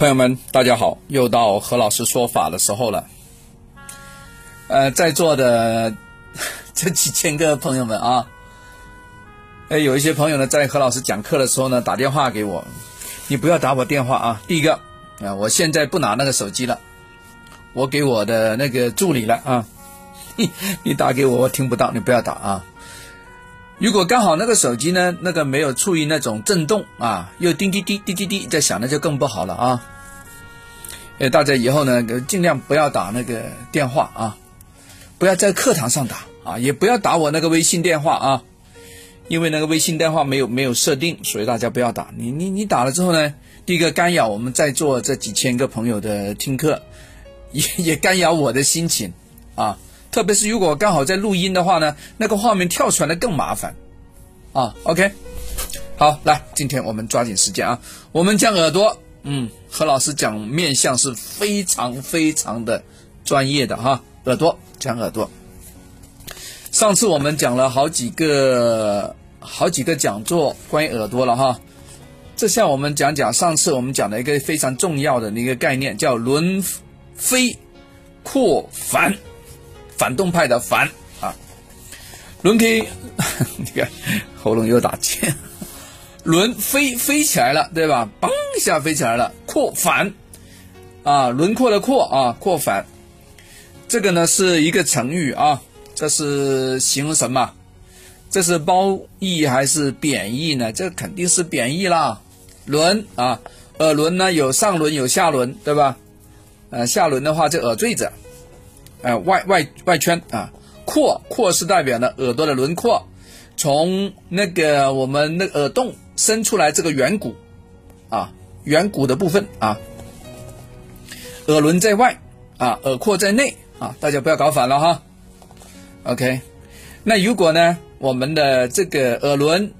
朋友们，大家好，又到何老师说法的时候了。呃，在座的 这几千个朋友们啊，哎，有一些朋友呢，在何老师讲课的时候呢，打电话给我，你不要打我电话啊。第一个啊，我现在不拿那个手机了，我给我的那个助理了啊。你打给我，我听不到，你不要打啊。如果刚好那个手机呢，那个没有处于那种震动啊，又滴滴滴滴滴滴在响，那就更不好了啊。呃，大家以后呢，尽量不要打那个电话啊，不要在课堂上打啊，也不要打我那个微信电话啊，因为那个微信电话没有没有设定，所以大家不要打。你你你打了之后呢，第一个干扰我们在座这几千个朋友的听课，也也干扰我的心情啊。特别是如果刚好在录音的话呢，那个画面跳出来更麻烦，啊，OK，好，来，今天我们抓紧时间啊，我们将耳朵，嗯，何老师讲面相是非常非常的专业的哈，耳朵讲耳朵，上次我们讲了好几个好几个讲座关于耳朵了哈，这下我们讲讲上次我们讲的一个非常重要的一个概念，叫轮飞扩反。反动派的反啊，轮飞，你看喉咙又打结，轮飞飞起来了，对吧？嘣一下飞起来了，扩反啊，轮廓的扩啊，扩反，这个呢是一个成语啊，这是形容什么？这是褒义还是贬义呢？这肯定是贬义啦。轮啊，耳轮呢有上轮有下轮，对吧？呃，下轮的话就耳坠子。呃，外外外圈啊，廓廓是代表的耳朵的轮廓，从那个我们那耳洞伸出来这个圆骨，啊，圆骨的部分啊，耳轮在外啊，耳廓在内啊，大家不要搞反了哈。OK，那如果呢，我们的这个耳轮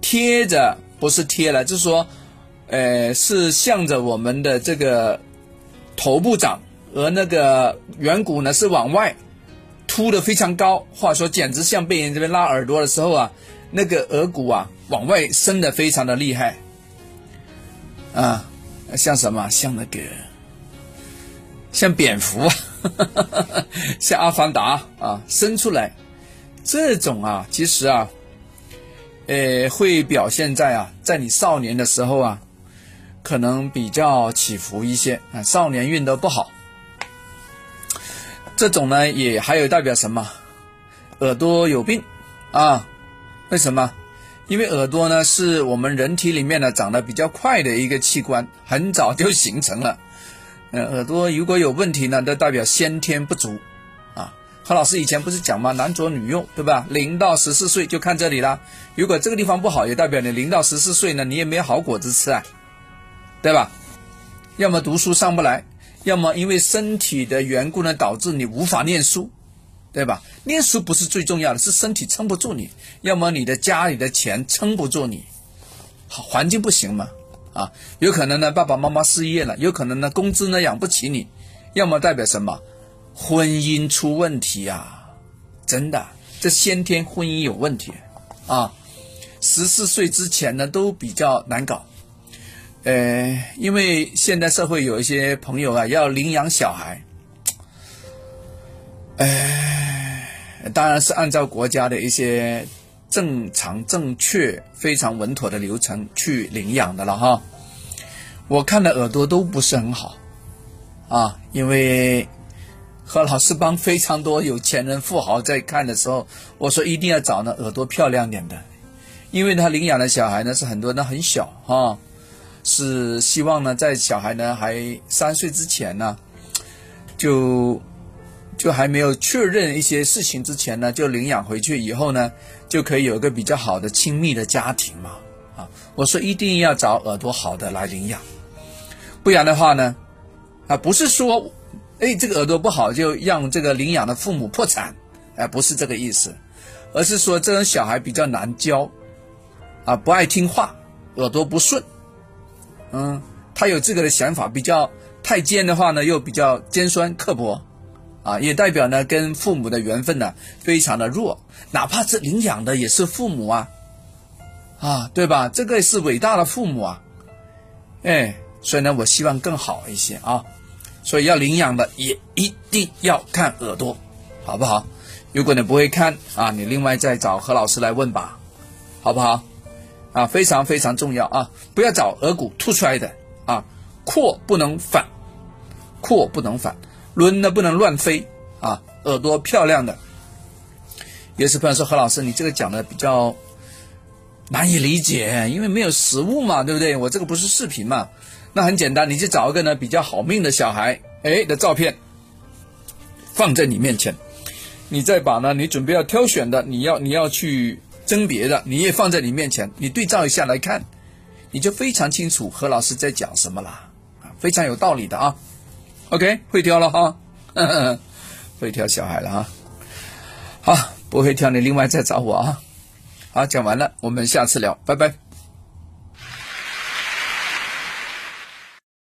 贴着，不是贴了，就是说，呃，是向着我们的这个头部长。而那个圆骨呢是往外凸的非常高，话说简直像被人这边拉耳朵的时候啊，那个额骨啊往外伸的非常的厉害啊，像什么？像那个像蝙蝠，像阿凡达啊，伸出来，这种啊，其实啊，呃，会表现在啊，在你少年的时候啊，可能比较起伏一些啊，少年运都不好。这种呢，也还有代表什么？耳朵有病啊？为什么？因为耳朵呢，是我们人体里面呢长得比较快的一个器官，很早就形成了。呃，耳朵如果有问题呢，都代表先天不足啊。何老师以前不是讲吗？男左女右，对吧？零到十四岁就看这里了。如果这个地方不好，也代表你零到十四岁呢，你也没有好果子吃啊，对吧？要么读书上不来。要么因为身体的缘故呢，导致你无法念书，对吧？念书不是最重要的，是身体撑不住你；要么你的家里的钱撑不住你，好环境不行嘛，啊，有可能呢爸爸妈妈失业了，有可能呢工资呢养不起你；要么代表什么？婚姻出问题呀，真的，这先天婚姻有问题啊，十四岁之前呢都比较难搞。呃，因为现代社会有一些朋友啊，要领养小孩，哎，当然是按照国家的一些正常、正确、非常稳妥的流程去领养的了哈。我看的耳朵都不是很好啊，因为和老师帮非常多有钱人、富豪在看的时候，我说一定要找那耳朵漂亮点的，因为他领养的小孩呢是很多人很小哈。是希望呢，在小孩呢还三岁之前呢，就就还没有确认一些事情之前呢，就领养回去以后呢，就可以有一个比较好的亲密的家庭嘛。啊，我说一定要找耳朵好的来领养，不然的话呢，啊，不是说，哎，这个耳朵不好就让这个领养的父母破产，哎，不是这个意思，而是说这种小孩比较难教，啊，不爱听话，耳朵不顺。嗯，他有这个的想法，比较太尖的话呢，又比较尖酸刻薄，啊，也代表呢跟父母的缘分呢非常的弱，哪怕是领养的也是父母啊，啊，对吧？这个是伟大的父母啊，哎，所以呢，我希望更好一些啊。所以要领养的也一定要看耳朵，好不好？如果你不会看啊，你另外再找何老师来问吧，好不好？啊，非常非常重要啊！不要找额骨凸出来的啊，廓不能反，廓不能反，轮呢不能乱飞啊，耳朵漂亮的。有些朋友说何老师，你这个讲的比较难以理解，因为没有实物嘛，对不对？我这个不是视频嘛，那很简单，你去找一个呢比较好命的小孩，哎的照片放在你面前，你再把呢你准备要挑选的，你要你要去甄别的，你也放在你面前，你对照一下来看，你就非常清楚何老师在讲什么啦，啊，非常有道理的啊。OK，会挑了哈，会挑小孩了哈，好。不会挑你，另外再找我啊！好，讲完了，我们下次聊，拜拜。